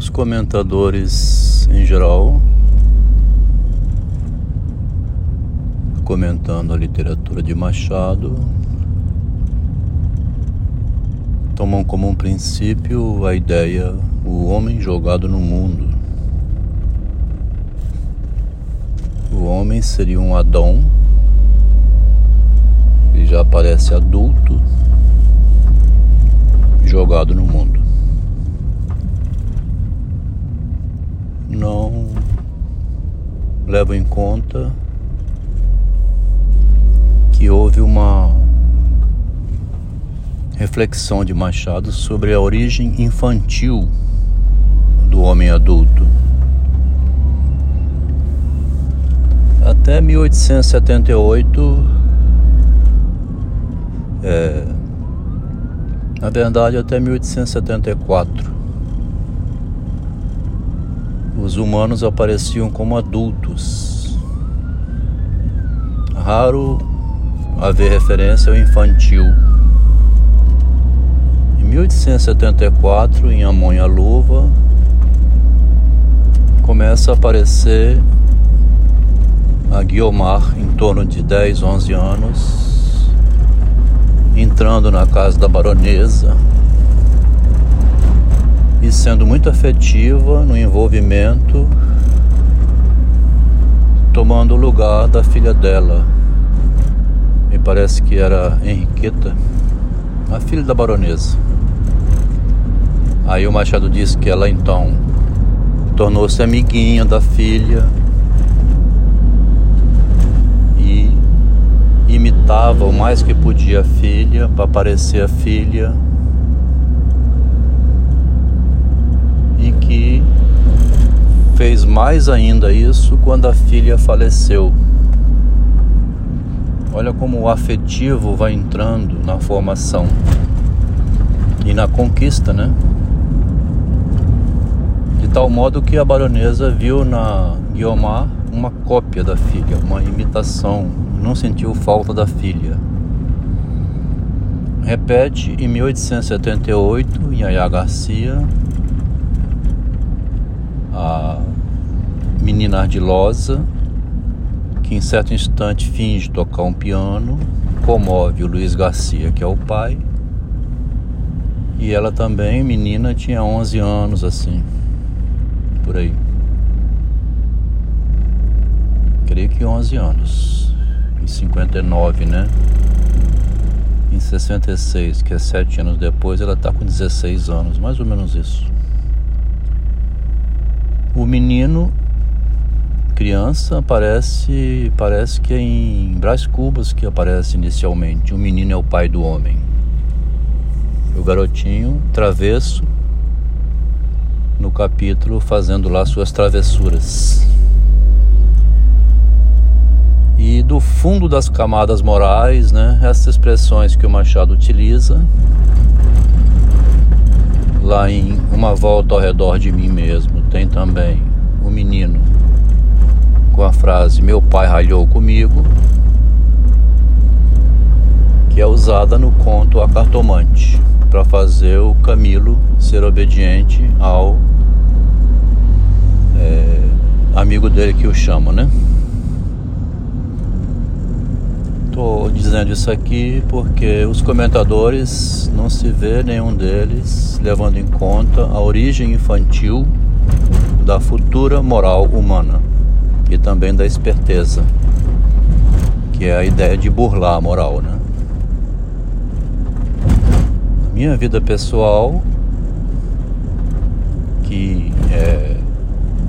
os comentadores em geral comentando a literatura de Machado tomam como um princípio a ideia o homem jogado no mundo. O homem seria um Adão e já aparece adulto jogado no mundo. Não levo em conta que houve uma reflexão de Machado sobre a origem infantil do homem adulto. Até 1878, é, na verdade até 1874, os humanos apareciam como adultos. Raro haver referência ao infantil. 1874, em Amonha Luva, começa a aparecer a Guiomar em torno de 10, 11 anos, entrando na casa da baronesa sendo muito afetiva no envolvimento, tomando o lugar da filha dela. Me parece que era Henriqueta, a filha da baronesa. Aí o Machado disse que ela então tornou-se amiguinha da filha e imitava o mais que podia a filha para parecer a filha e que fez mais ainda isso quando a filha faleceu. Olha como o afetivo vai entrando na formação e na conquista, né? tal modo que a baronesa viu na Guiomar uma cópia da filha, uma imitação, não sentiu falta da filha. Repete em 1878, em Ayá Garcia, a menina ardilosa, que em certo instante finge tocar um piano, comove o Luiz Garcia, que é o pai, e ela também, menina, tinha 11 anos assim por aí. Creio que 11 anos. Em 59, né? Em 66, que é 7 anos depois, ela está com 16 anos, mais ou menos isso. O menino, criança, aparece, parece que é em Brás Cubas que aparece inicialmente. O menino é o pai do homem. O garotinho, travesso, no capítulo fazendo lá suas travessuras. E do fundo das camadas morais, né, essas expressões que o Machado utiliza, lá em Uma Volta ao Redor de Mim Mesmo, tem também o menino com a frase Meu pai ralhou comigo, que é usada no conto A Cartomante para fazer o Camilo ser obediente ao é, amigo dele que o chama, né? Tô dizendo isso aqui porque os comentadores não se vê nenhum deles levando em conta a origem infantil da futura moral humana e também da esperteza, que é a ideia de burlar a moral, né? minha vida pessoal, que é,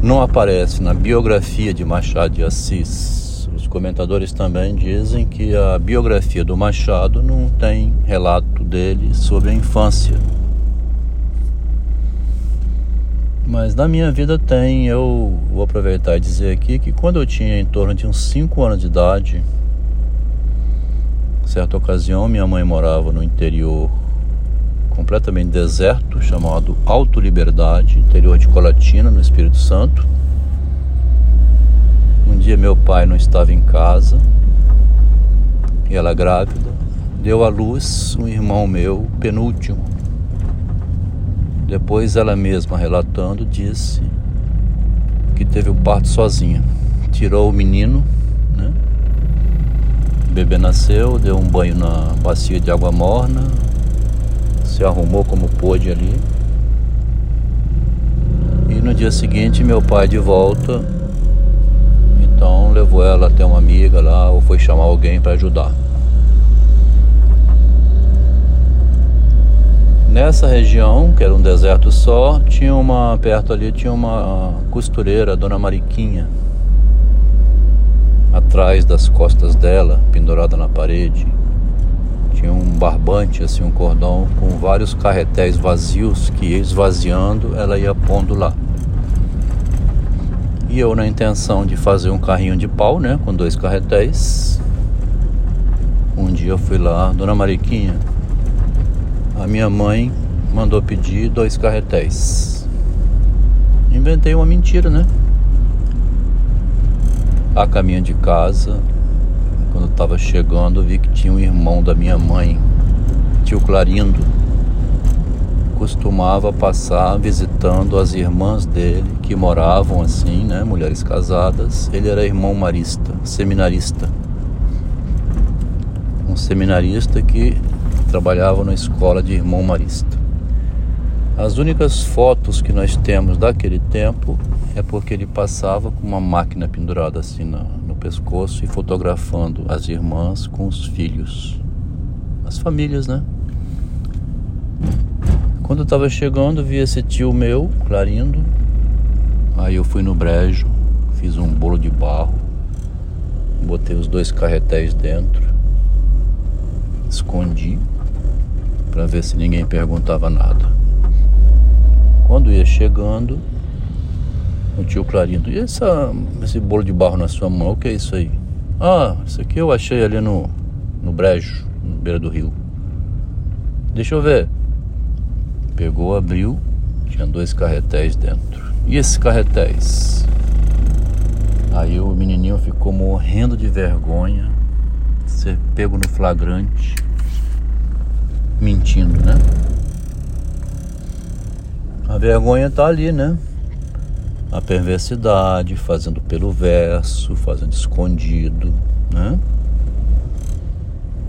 não aparece na biografia de Machado de Assis. Os comentadores também dizem que a biografia do Machado não tem relato dele sobre a infância. Mas na minha vida tem. Eu vou aproveitar e dizer aqui que quando eu tinha em torno de uns 5 anos de idade, certa ocasião minha mãe morava no interior completamente deserto, chamado Alto Liberdade, interior de Colatina, no Espírito Santo. Um dia meu pai não estava em casa e ela grávida deu à luz um irmão meu, penúltimo. Depois ela mesma relatando disse que teve o parto sozinha. Tirou o menino, né? O bebê nasceu, deu um banho na bacia de água morna, se arrumou como pôde ali. E no dia seguinte meu pai de volta, então levou ela até uma amiga lá ou foi chamar alguém para ajudar. Nessa região, que era um deserto só, tinha uma perto ali tinha uma costureira, Dona Mariquinha. Atrás das costas dela, pendurada na parede, tinha um barbante, assim, um cordão com vários carretéis vazios que ia esvaziando, ela ia pondo lá. E eu na intenção de fazer um carrinho de pau, né, com dois carretéis. Um dia eu fui lá, Dona Mariquinha, a minha mãe mandou pedir dois carretéis. Inventei uma mentira, né? A caminho de casa, quando estava chegando, vi que tinha um irmão da minha mãe, tio Clarindo, costumava passar visitando as irmãs dele que moravam assim, né, mulheres casadas. Ele era irmão marista, seminarista. Um seminarista que trabalhava na escola de irmão marista. As únicas fotos que nós temos daquele tempo é porque ele passava com uma máquina pendurada assim no, no pescoço e fotografando as irmãs com os filhos, as famílias, né? Quando eu estava chegando, vi esse tio meu, Clarindo. Aí eu fui no brejo, fiz um bolo de barro, botei os dois carretéis dentro, escondi para ver se ninguém perguntava nada. Quando ia chegando, o tio Clarindo, e essa, esse bolo de barro na sua mão, o que é isso aí? Ah, isso aqui eu achei ali no, no brejo, no beira do rio. Deixa eu ver. Pegou, abriu, tinha dois carretéis dentro. E esses carretéis? Aí o menininho ficou morrendo de vergonha, ser pego no flagrante mentindo, né? A vergonha tá ali, né? A perversidade, fazendo pelo verso, fazendo escondido, né?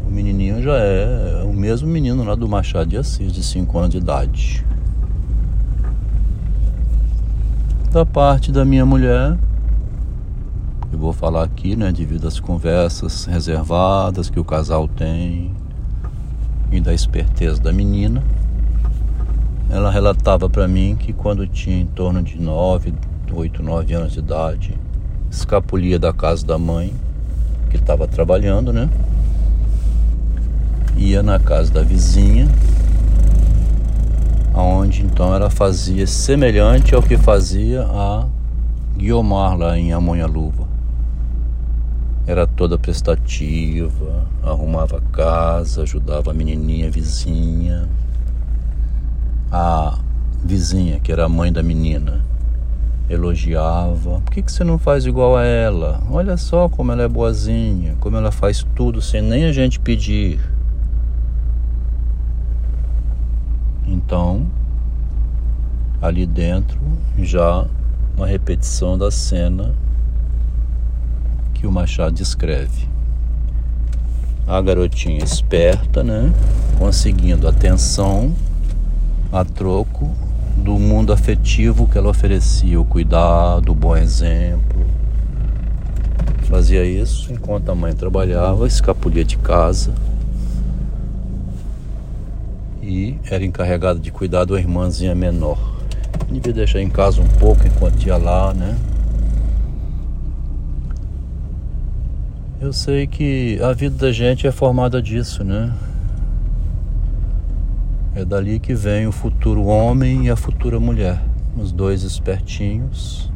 O menininho já é o mesmo menino lá do Machado de Assis, de 5 anos de idade. Da parte da minha mulher, eu vou falar aqui, né, devido às conversas reservadas que o casal tem, da esperteza da menina. Ela relatava para mim que quando tinha em torno de 9, 8, 9 anos de idade, escapulia da casa da mãe, que estava trabalhando, né? Ia na casa da vizinha, aonde então ela fazia semelhante ao que fazia a Guiomar lá em Amonha Luva era toda prestativa, arrumava a casa, ajudava a menininha a vizinha. A vizinha, que era a mãe da menina, elogiava. Por que, que você não faz igual a ela? Olha só como ela é boazinha, como ela faz tudo sem nem a gente pedir. Então, ali dentro, já uma repetição da cena que o Machado descreve. A garotinha esperta, né? Conseguindo atenção a troco do mundo afetivo que ela oferecia, o cuidado, o bom exemplo. Fazia isso enquanto a mãe trabalhava, escapulia de casa e era encarregada de cuidar da irmãzinha menor. Devia deixar em casa um pouco enquanto ia lá, né? Eu sei que a vida da gente é formada disso, né? É dali que vem o futuro homem e a futura mulher, os dois espertinhos.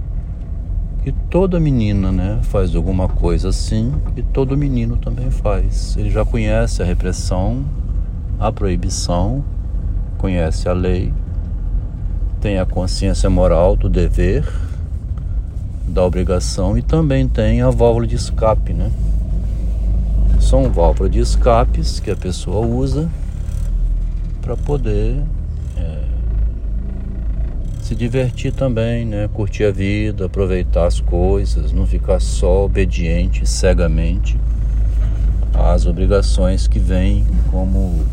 Que toda menina, né, faz alguma coisa assim, e todo menino também faz. Ele já conhece a repressão, a proibição, conhece a lei, tem a consciência moral do dever, da obrigação e também tem a válvula de escape, né? São válvulas de escapes que a pessoa usa para poder é, se divertir também, né? Curtir a vida, aproveitar as coisas, não ficar só obediente cegamente às obrigações que vêm como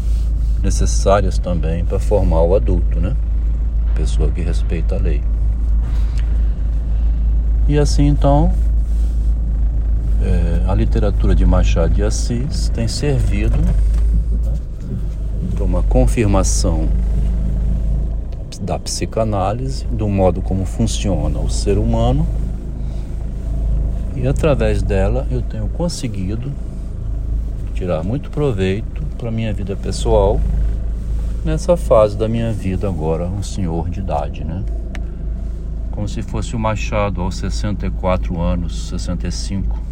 necessárias também para formar o adulto, né? Pessoa que respeita a lei. E assim então, é, a literatura de Machado de Assis tem servido né, para uma confirmação da psicanálise, do modo como funciona o ser humano, e através dela eu tenho conseguido tirar muito proveito para minha vida pessoal nessa fase da minha vida agora, um senhor de idade, né? Como se fosse o Machado aos 64 anos, 65.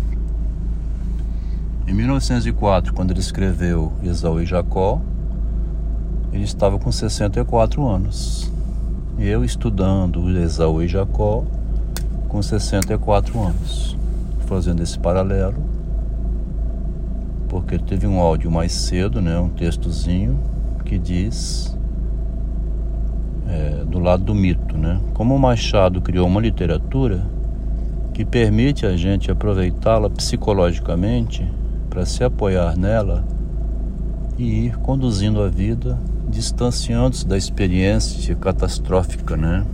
Em 1904, quando ele escreveu Esaú e Jacó, ele estava com 64 anos. Eu estudando Esaú e Jacó com 64 anos. Fazendo esse paralelo, porque teve um áudio mais cedo, né, um textozinho que diz é, do lado do mito, né? Como o Machado criou uma literatura que permite a gente aproveitá-la psicologicamente para se apoiar nela e ir conduzindo a vida distanciando-se da experiência catastrófica, né?